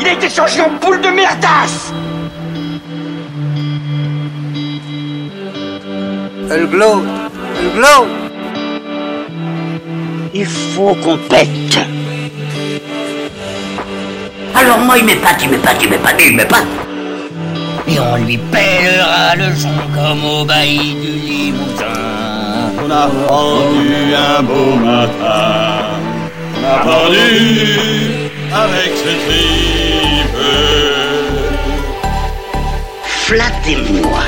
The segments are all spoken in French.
Il a été changé en boule de merdasse Elle glow Elle glow Il faut qu'on pète. Alors moi, il m'épate, il m'épate, il m'épate, il m'épate. Et on lui pèlera le son comme au bailli du Limousin. On a pendu un beau matin. On a pendu avec ce tripe. Flattez-moi.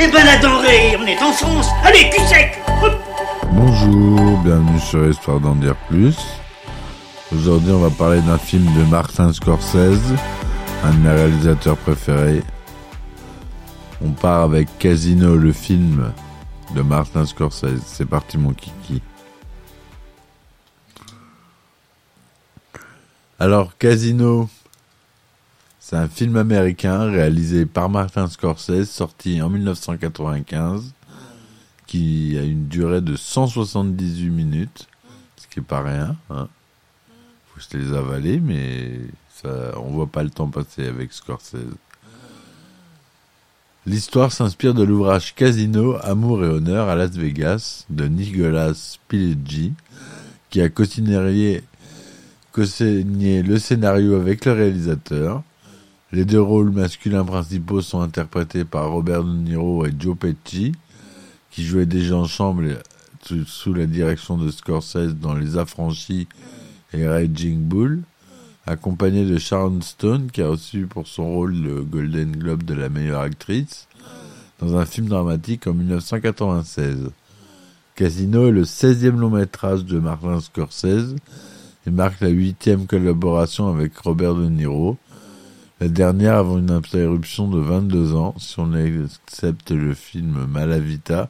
Eh ben la denrée, on est en France. Allez, cul sec. Bonjour, bienvenue sur Histoire d'en dire plus. Aujourd'hui, on va parler d'un film de Martin Scorsese, un de mes réalisateurs préférés. On part avec Casino, le film de Martin Scorsese. C'est parti, mon kiki. Alors, Casino, c'est un film américain réalisé par Martin Scorsese, sorti en 1995 qui a une durée de 178 minutes, ce qui est pas rien. Hein. Faut se les avaler, mais ça, on voit pas le temps passer avec Scorsese. L'histoire s'inspire de l'ouvrage Casino, Amour et Honneur à Las Vegas de Nicolas Pileggi, qui a co-signé co-signé le scénario avec le réalisateur. Les deux rôles masculins principaux sont interprétés par Robert De Niro et Joe Pesci, qui jouaient déjà ensemble sous, la direction de Scorsese dans Les Affranchis et Raging Bull, accompagné de Sharon Stone, qui a reçu pour son rôle le Golden Globe de la meilleure actrice, dans un film dramatique en 1996. Casino est le 16e long métrage de Martin Scorsese et marque la huitième collaboration avec Robert De Niro, la dernière avant une interruption de 22 ans, si on accepte le film Malavita,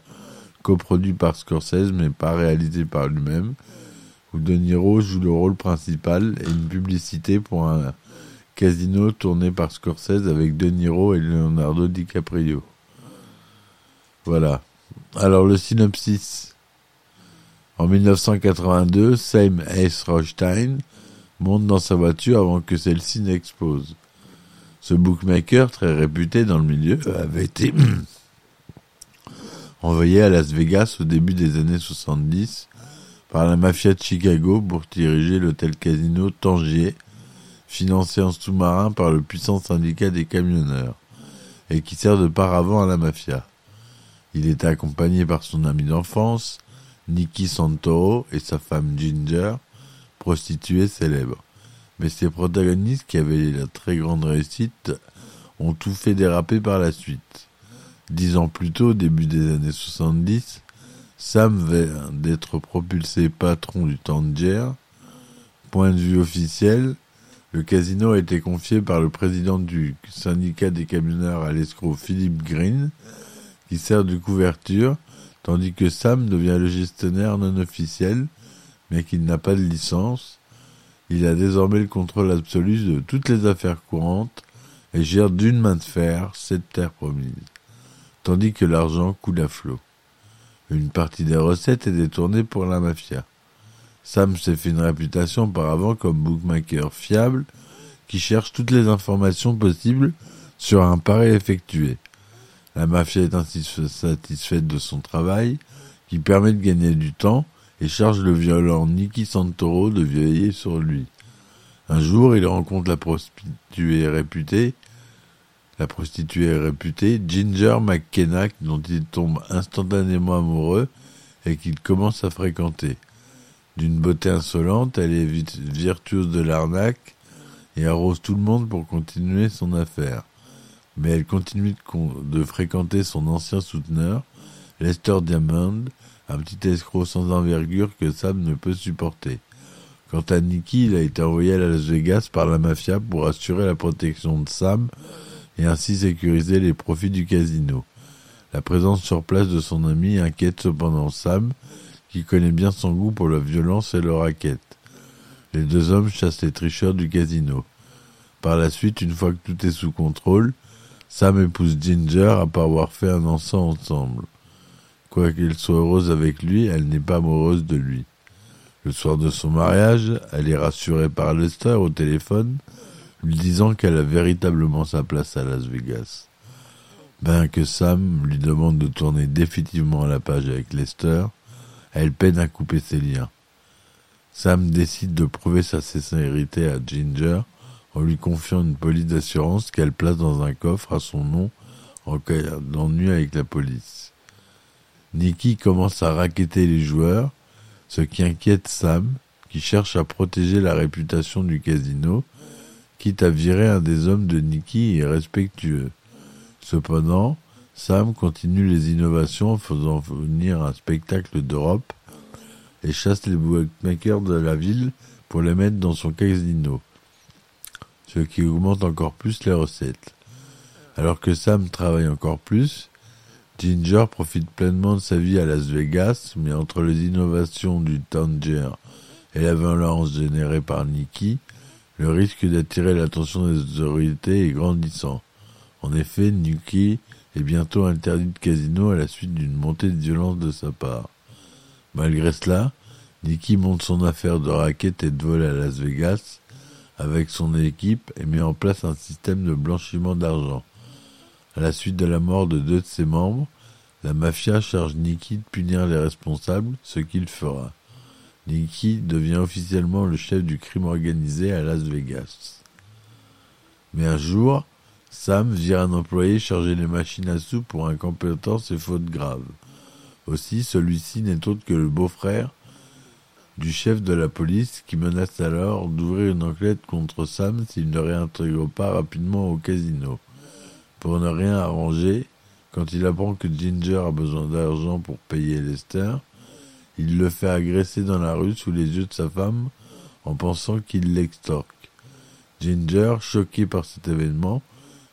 coproduit par Scorsese mais pas réalisé par lui-même, où De Niro joue le rôle principal et une publicité pour un casino tourné par Scorsese avec De Niro et Leonardo DiCaprio. Voilà. Alors le synopsis. En 1982, Sam S. Rothstein monte dans sa voiture avant que celle-ci n'explose. Ce bookmaker, très réputé dans le milieu, avait été envoyé à Las Vegas au début des années 70 par la mafia de Chicago pour diriger l'hôtel casino Tangier, financé en sous-marin par le puissant syndicat des camionneurs, et qui sert de paravent à la mafia. Il était accompagné par son ami d'enfance, Nicky Santoro, et sa femme Ginger, prostituée célèbre. Mais ses protagonistes, qui avaient la très grande réussite, ont tout fait déraper par la suite. Dix ans plus tôt, début des années 70, Sam vient d'être propulsé patron du Tangier. Point de vue officiel, le casino a été confié par le président du syndicat des camionneurs à l'escroc Philippe Green, qui sert de couverture, tandis que Sam devient le gestionnaire non officiel, mais qui n'a pas de licence. Il a désormais le contrôle absolu de toutes les affaires courantes et gère d'une main de fer cette terre promise, tandis que l'argent coule à flot. Une partie des recettes est détournée pour la mafia. Sam s'est fait une réputation auparavant comme bookmaker fiable qui cherche toutes les informations possibles sur un pari effectué. La mafia est satisfaite de son travail qui permet de gagner du temps et charge le violent Nicky Santoro de veiller sur lui. Un jour, il rencontre la prostituée réputée, la prostituée réputée Ginger McKenna, dont il tombe instantanément amoureux et qu'il commence à fréquenter. D'une beauté insolente, elle est virtuose de l'arnaque et arrose tout le monde pour continuer son affaire. Mais elle continue de, fréquenter son ancien souteneur, Lester Diamond, un petit escroc sans envergure que Sam ne peut supporter. Quant à Nicky, il a été envoyé à Las Vegas par la mafia pour assurer la protection de Sam et ainsi sécuriser les profits du casino. La présence sur place de son ami inquiète cependant Sam, qui connaît bien son goût pour la violence et le racket. Les deux hommes chassent les tricheurs du casino. Par la suite, une fois que tout est sous contrôle, Sam épouse Ginger après avoir fait un enfant ensemble. Quoiqu'elle soit heureuse avec lui, elle n'est pas amoureuse de lui. Le soir de son mariage, elle est rassurée par Lester au téléphone, lui disant qu'elle a véritablement sa place à Las Vegas. Bien que Sam lui demande de tourner définitivement la page avec Lester, elle peine à couper ses liens. Sam décide de prouver sa sincérité à Ginger en lui confiant une police d'assurance qu'elle place dans un coffre à son nom en cas d'ennui avec la police. Nikki commence à raqueter les joueurs, ce qui inquiète Sam, qui cherche à protéger la réputation du casino, quitte à virer un des hommes de Nikki et respectueux. Cependant, Sam continue les innovations en faisant venir un spectacle d'Europe et chasse les bookmakers de la ville pour les mettre dans son casino, ce qui augmente encore plus les recettes. Alors que Sam travaille encore plus, Ginger profite pleinement de sa vie à Las Vegas, mais entre les innovations du Tanger et la violence générée par Nicky, le risque d'attirer l'attention des autorités est grandissant. En effet, Nicky est bientôt interdit de casino à la suite d'une montée de violence de sa part. Malgré cela, Nicky monte son affaire de raquettes et de vol à Las Vegas avec son équipe et met en place un système de blanchiment d'argent. À la suite de la mort de deux de ses membres, la mafia charge Nicky de punir les responsables, ce qu'il fera. Nicky devient officiellement le chef du crime organisé à Las Vegas. Mais un jour, Sam vire un employé charger les machines à sous pour incompétence et faute grave. Aussi, celui-ci n'est autre que le beau-frère du chef de la police qui menace alors d'ouvrir une enquête contre Sam s'il ne réintègre pas rapidement au casino. Pour ne rien arranger, quand il apprend que Ginger a besoin d'argent pour payer Lester, il le fait agresser dans la rue sous les yeux de sa femme en pensant qu'il l'extorque. Ginger, choqué par cet événement,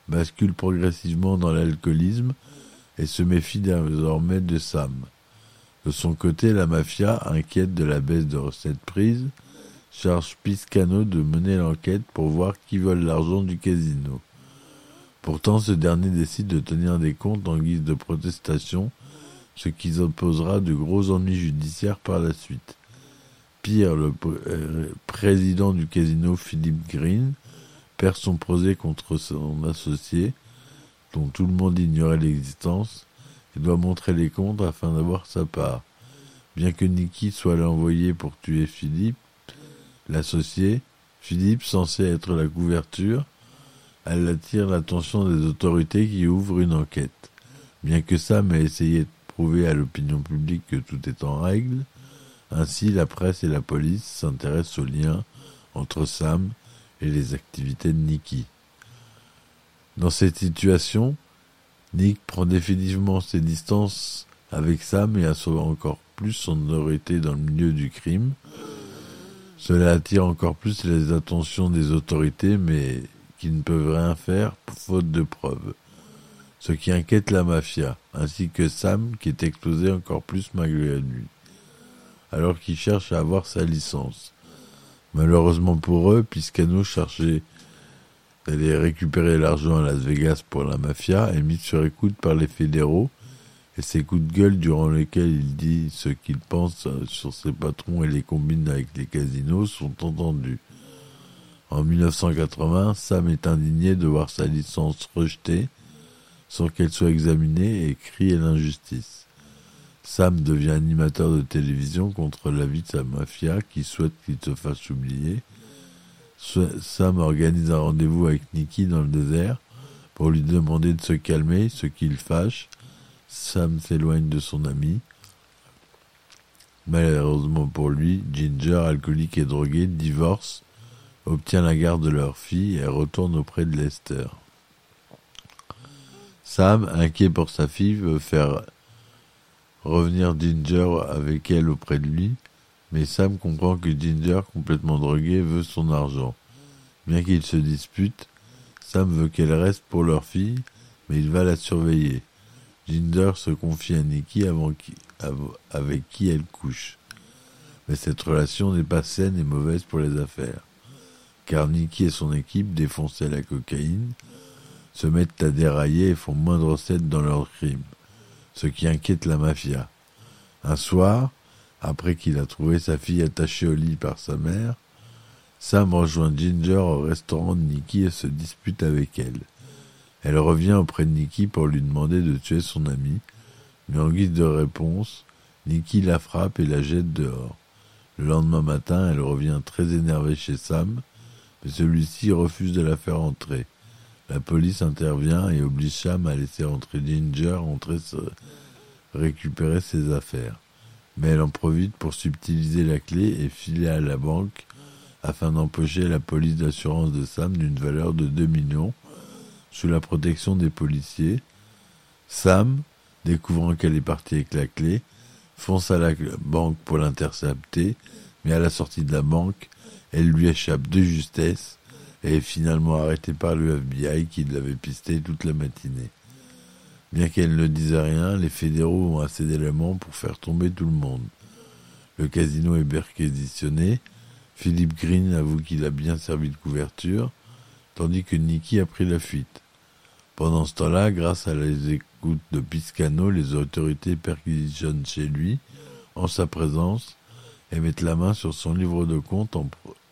bascule progressivement dans l'alcoolisme et se méfie désormais de Sam. De son côté, la mafia, inquiète de la baisse de recettes prises, charge Piscano de mener l'enquête pour voir qui vole l'argent du casino. Pourtant, ce dernier décide de tenir des comptes en guise de protestation, ce qui opposera de gros ennuis judiciaires par la suite. Pire, le euh, président du casino, Philip Green, perd son procès contre son associé, dont tout le monde ignorait l'existence, et doit montrer les comptes afin d'avoir sa part. Bien que Nicky soit l'envoyé pour tuer Philippe, l'associé, Philippe, censé être la couverture, elle attire l'attention des autorités qui ouvrent une enquête. Bien que Sam ait essayé de prouver à l'opinion publique que tout est en règle, ainsi la presse et la police s'intéressent aux liens entre Sam et les activités de Nicky. Dans cette situation, Nick prend définitivement ses distances avec Sam et assomme encore plus son autorité dans le milieu du crime. Cela attire encore plus les attentions des autorités, mais qui ne peuvent rien faire faute de preuves. Ce qui inquiète la mafia, ainsi que Sam qui est explosé encore plus malgré lui, alors qu'il cherche à avoir sa licence. Malheureusement pour eux, Piscano cherchait d'aller récupérer l'argent à Las Vegas pour la mafia est mis sur écoute par les fédéraux et ses coups de gueule durant lesquels il dit ce qu'il pense sur ses patrons et les combine avec les casinos sont entendus. En 1980, Sam est indigné de voir sa licence rejetée sans qu'elle soit examinée et crie à l'injustice. Sam devient animateur de télévision contre l'avis de sa mafia qui souhaite qu'il se fasse oublier. Sam organise un rendez-vous avec Nicky dans le désert pour lui demander de se calmer, ce qui le fâche. Sam s'éloigne de son ami. Malheureusement pour lui, Ginger, alcoolique et drogué, divorce, obtient la garde de leur fille et retourne auprès de Lester. Sam, inquiet pour sa fille, veut faire revenir Ginger avec elle auprès de lui, mais Sam comprend que Ginger, complètement drogué, veut son argent. Bien qu'ils se disputent, Sam veut qu'elle reste pour leur fille, mais il va la surveiller. Ginger se confie à Nikki avant qui, avec qui elle couche. Mais cette relation n'est pas saine et mauvaise pour les affaires. Car Nikki et son équipe, défoncés la cocaïne, se mettent à dérailler et font moins de dans leurs crimes, ce qui inquiète la mafia. Un soir, Après qu'il a trouvé sa fille attachée au lit par sa mère, Sam rejoint Ginger au restaurant de Nikki et se dispute avec elle. Elle revient auprès de Nikki pour lui demander de tuer son ami, mais en guise de réponse, Nikki la frappe et la jette dehors. Le lendemain matin, elle revient très énervée chez Sam, mais celui-ci refuse de la faire entrer. La police intervient et oblige Sam à laisser entrer Ginger entrer se récupérer ses affaires. Mais elle en profite pour subtiliser la clé et filer à la banque afin d'empocher la police d'assurance de Sam d'une valeur de 2 millions sous la protection des policiers. Sam, découvrant qu'elle est partie avec la clé, fonce à la banque pour l'intercepter, mais à la sortie de la banque, elle lui échappe de justesse et est finalement arrêtée par le FBI qui l'avait pisté toute la matinée. Bien qu'elle ne dise rien, les fédéraux ont assez d'éléments pour faire tomber tout le monde. Le casino est perquisitionné, Philippe Green avoue qu'il a bien servi de couverture, tandis que Nicky a pris la fuite. Pendant ce temps-là, grâce à les écoutes de Piscano, les autorités perquisitionnent chez lui, en sa présence, et mettent la main sur son livre de compte en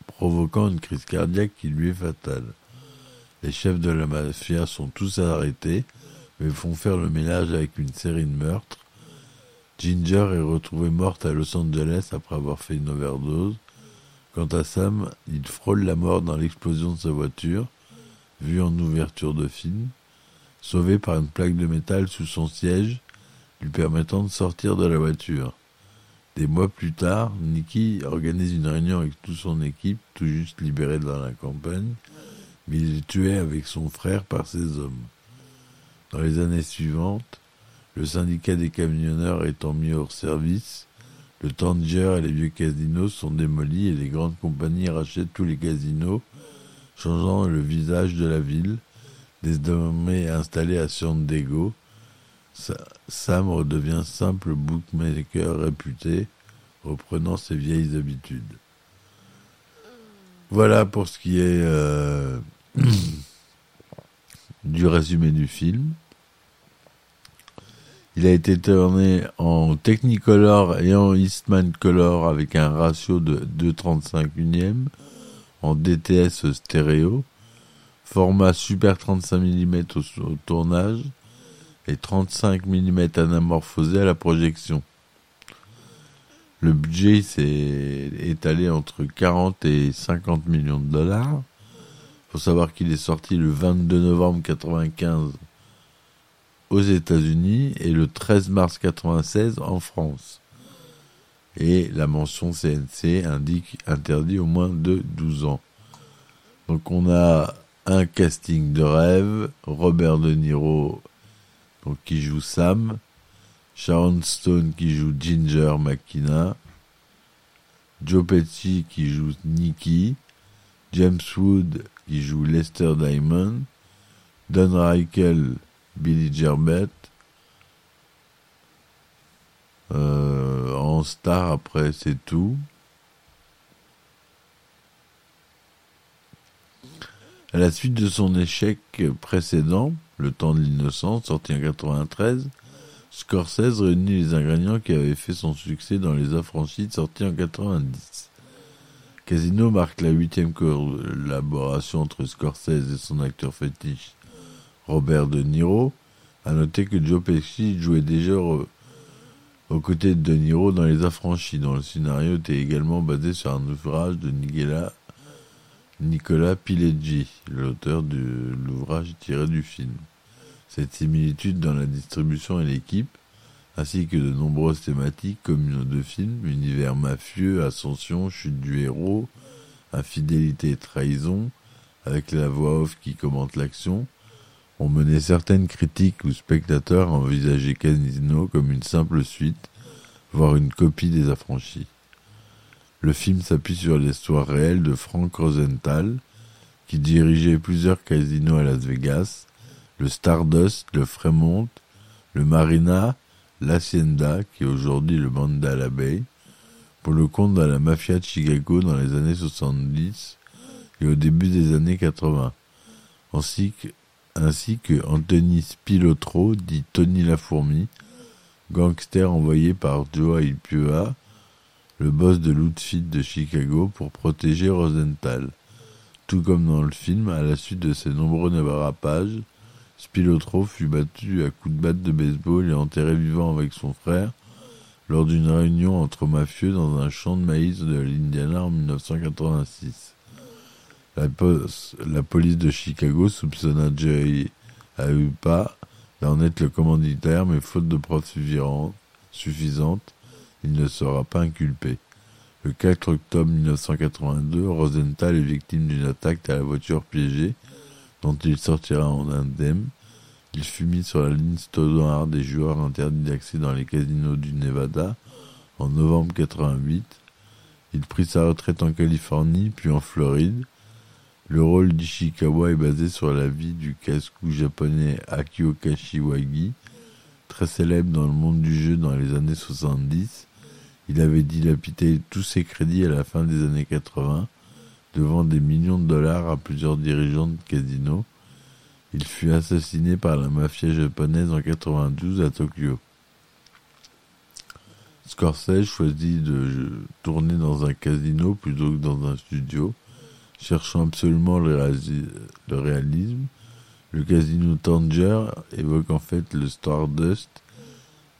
provoquant une crise cardiaque qui lui est fatale. Les chefs de la mafia sont tous arrêtés, mais font faire le ménage avec une série de meurtres. Ginger est retrouvée morte à Los Angeles après avoir fait une overdose. Quant à Sam, il frôle la mort dans l'explosion de sa voiture, vue en ouverture de film, sauvé par une plaque de métal sous son siège, lui permettant de sortir de la voiture. Des mois plus tard, Nicky organise une réunion avec toute son équipe, tout juste libérée dans la campagne, mais il est tué avec son frère par ses hommes. Dans les années suivantes, le syndicat des camionneurs étant mis hors service, le Tanger et les vieux casinos sont démolis et les grandes compagnies rachètent tous les casinos, changeant le visage de la ville, désormais installé à San. Sam redevient simple bookmaker réputé, reprenant ses vieilles habitudes. Voilà pour ce qui est euh, du résumé du film. Il a été tourné en Technicolor et en Eastman Color avec un ratio de 2,35 unième, en DTS stéréo, format Super 35 mm au, au tournage et 35 mm anamorphosé à la projection. Le budget s'est étalé entre 40 et 50 millions de dollars. Faut savoir qu'il est sorti le 22 novembre 95 aux États-Unis et le 13 mars 96 en France. Et la mention CNC indique interdit au moins de 12 ans. Donc on a un casting de rêve, Robert De Niro donc, qui joue Sam, Sharon Stone qui joue Ginger McKenna, Joe Pesci qui joue Nicky, James Wood qui joue Lester Diamond, Don Reichel, Billy Gerbett, euh, en star après c'est tout. À la suite de son échec précédent, Le temps de l'innocence, sorti en 93, Scorsese réunit les ingrédients qui avaient fait son succès dans Les Affranchis, sorti en 90. Casino marque la huitième collaboration entre Scorsese et son acteur fétiche Robert De Niro. À noter que Joe Pesci jouait déjà aux côtés de De Niro dans Les Affranchis, dont le scénario était également basé sur un ouvrage de Nigella Nicolas Pileggi, l'auteur de l'ouvrage tiré du film. Cette similitude dans la distribution et l'équipe, ainsi que de nombreuses thématiques communes deux films, univers mafieux, ascension, chute du héros, infidélité et trahison, avec la voix off qui commente l'action, ont mené certaines critiques ou spectateurs à envisager Casino comme une simple suite, voire une copie des affranchis. Le film s'appuie sur l'histoire réelle de Frank Rosenthal, qui dirigeait plusieurs casinos à Las Vegas, le Stardust, le Fremont, le Marina, l'Hacienda, qui est aujourd'hui le Mandala Bay, pour le compte de la mafia de Chicago dans les années 70 et au début des années 80, ainsi que, Anthony Spilotro, dit Tony la Fourmi, gangster envoyé par Joe Ipua le boss de l'outfit de Chicago, pour protéger Rosenthal. Tout comme dans le film, à la suite de ses nombreux dérapages, Spilotro fut battu à coups de batte de baseball et enterré vivant avec son frère lors d'une réunion entre mafieux dans un champ de maïs de l'Indiana en 1986. La, police de Chicago soupçonna Jerry Aupa d'en être le commanditaire, mais faute de preuves suffisantes, il ne sera pas inculpé. Le 4 octobre 1982, Rosenthal est victime d'une attaque à la voiture piégée, dont il sortira en indemne. Il fut mis sur la liste noire des joueurs interdits d'accès dans les casinos du Nevada en novembre 88. Il prit sa retraite en Californie, puis en Floride. Le rôle d'Ishikawa est basé sur la vie du casse-cou japonais Akio Kashiwagi, très célèbre dans le monde du jeu dans les années 70. Il avait dilapidé tous ses crédits à la fin des années 80, devant des millions de dollars à plusieurs dirigeants de casinos. Il fut assassiné par la mafia japonaise en 92 à Tokyo. Scorsese choisit de tourner dans un casino plutôt que dans un studio cherchant absolument le, réalisme. Le casino Tanger évoque en fait le Stardust,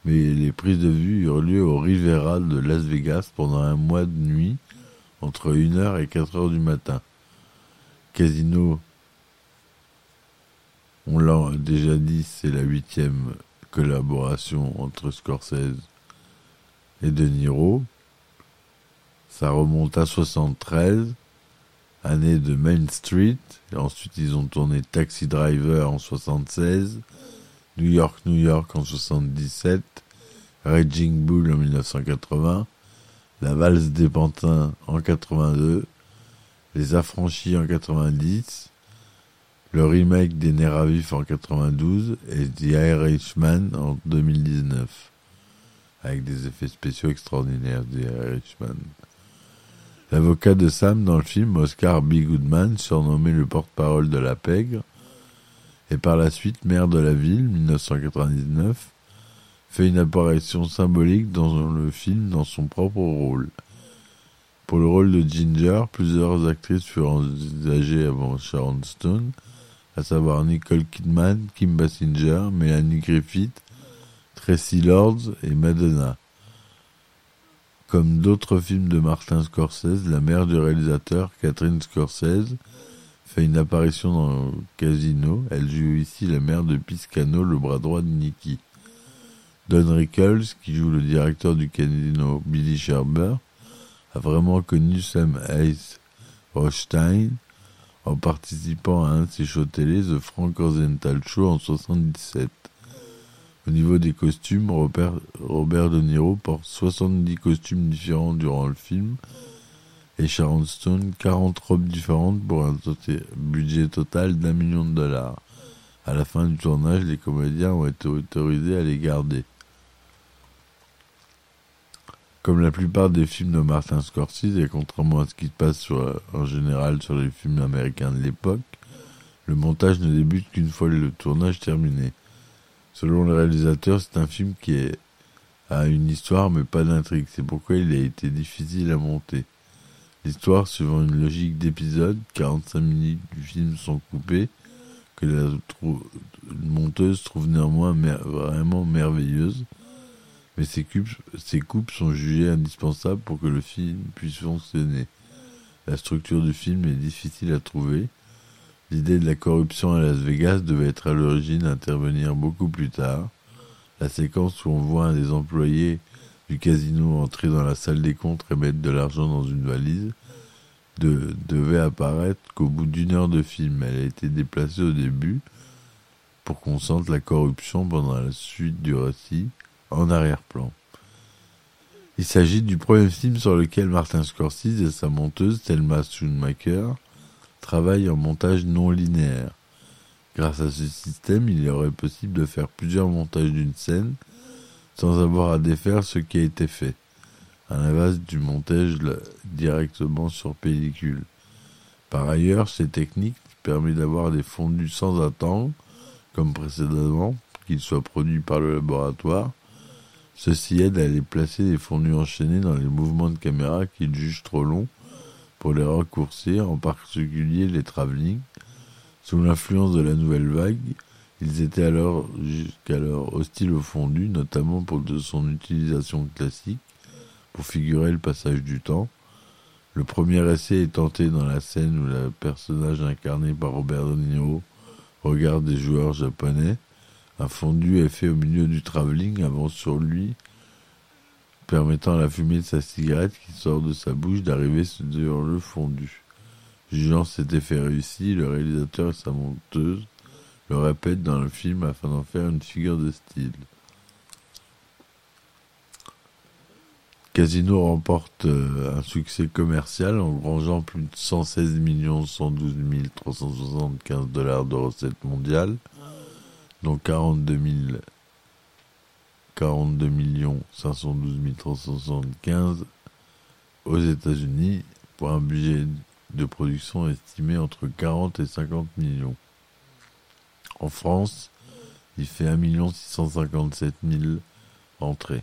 mais les prises de vue eurent lieu au Rivera de Las Vegas pendant un mois de nuit, entre 1h et 4h du matin. Casino, on l'a déjà dit, c'est la huitième collaboration entre Scorsese et De Niro. Ça remonte à 73 année de Main Street. Et ensuite, ils ont tourné Taxi Driver en 76, New York, New York en 77, Raging Bull en 1980, La Valse des Pantins en 82, Les Affranchis en 90, le remake des Nerfs Vifs en 92 et The Irishman en 2019, avec des effets spéciaux extraordinaires, The Irishman. L'avocat de Sam dans le film, Oscar B. Goodman, surnommé le porte-parole de la pègre, et par la suite maire de la ville, 1999, fait une apparition symbolique dans le film dans son propre rôle. Pour le rôle de Ginger, plusieurs actrices furent envisagées avant Sharon Stone, à savoir Nicole Kidman, Kim Basinger, Melanie Griffith, Tracy Lords et Madonna. Comme d'autres films de Martin Scorsese, la mère du réalisateur, Catherine Scorsese, fait une apparition dans casino. Elle joue ici la mère de Piscano, le bras droit de Nicky. Don Rickles, qui joue le directeur du casino Billy Sherber, a vraiment connu Sam Hayes Rothstein en participant à un de ses shows télé, The Frank Show, en 77. Au niveau des costumes, Robert, De Niro porte 70 costumes différents durant le film et Sharon Stone 40 robes différentes pour un budget total d'un million de dollars. À la fin du tournage, les comédiens ont été autorisés à les garder. Comme la plupart des films de Martin Scorsese, et contrairement à ce qui se passe en général sur les films américains de l'époque, le montage ne débute qu'une fois le tournage terminé. Selon le réalisateur, c'est un film qui a une histoire mais pas d'intrigue. C'est pourquoi il a été difficile à monter. L'histoire, suivant une logique d'épisode, 45 minutes du film sont coupées, que la monteuse trouve néanmoins vraiment merveilleuse, mais ces, ces coupes sont jugées indispensables pour que le film puisse fonctionner. La structure du film est difficile à trouver, L'idée de la corruption à Las Vegas devait être à l'origine intervenir beaucoup plus tard. La séquence où on voit un des employés du casino entrer dans la salle des comptes et mettre de l'argent dans une valise devait apparaître qu'au bout d'une heure de film. Elle a été déplacée au début pour qu'on sente la corruption pendant la suite du récit en arrière-plan. Il s'agit du premier film sur lequel Martin Scorsese et sa monteuse Thelma Schoonmaker travaille en montage non linéaire. Grâce à ce système, il est aurait possible de faire plusieurs montages d'une scène sans avoir à défaire ce qui a été fait, à l'inverse du montage directement sur pellicule. Par ailleurs, ces techniques permettent d'avoir des fondus sans attendre, comme précédemment, qu'ils soient produits par le laboratoire, Ceci aide à les placer les fondus enchaînés dans les mouvements de caméra qu'ils jugent trop longs pour les raccourcir, en particulier les travelling. Sous l'influence de la nouvelle vague, ils étaient alors jusqu'alors hostiles au fondu, notamment pour de son utilisation classique, pour figurer le passage du temps. Le premier essai est tenté dans la scène où le personnage incarné par Robert De Niro regarde des joueurs japonais. Un fondu est fait au milieu du travelling, avant sur lui, permettant à la fumée de sa cigarette qui sort de sa bouche d'arriver sur le fondu. Jugeant cet effet réussi, le réalisateur et sa monteuse le répètent dans le film afin d'en faire une figure de style. Casino remporte euh, un succès commercial en grangeant plus de 116 112 375 dollars de recettes mondiales, dont 42 42 512 375 aux États-Unis pour un budget de production estimé entre 40 et 50 millions. En France, il fait 1 657 000 entrées.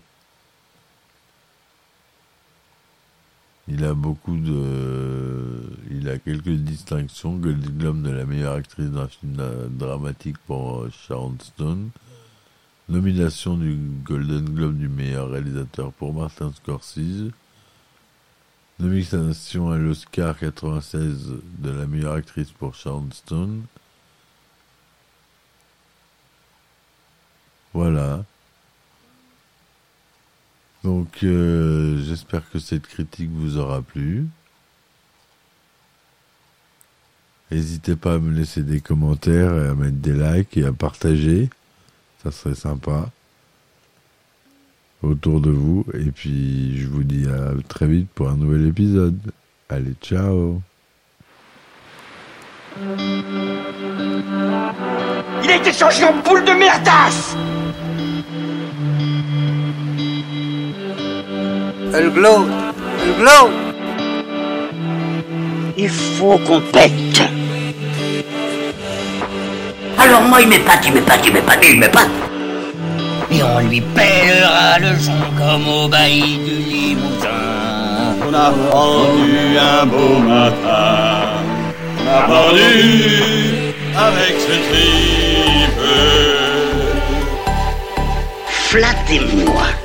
Il a beaucoup de, il a quelques distinctions. Golden Globe de la meilleure actrice d'un film dramatique pour euh, Sharon Stone. Nomination du Golden Globe du meilleur réalisateur pour Martin Scorsese. Nomination à l'Oscar 96 de la meilleure actrice pour Sharon Stone. Voilà. Donc euh, j'espère que cette critique vous aura plu. N'hésitez pas à me laisser des commentaires et à mettre des likes et à partager. Ça serait sympa. Autour de vous. Et puis je vous dis à très vite pour un nouvel épisode. Allez, ciao Il a été changé en boule de merdasse Elle glow Elle glow Il faut qu'on pète. Alors moi, il m'épate, il m'épate, il m'épate, il m'épate. Et on lui pèlera le son comme au bailli du Limousin. On a rendu un beau matin. On a pendu avec ce tripe. Flattez-moi.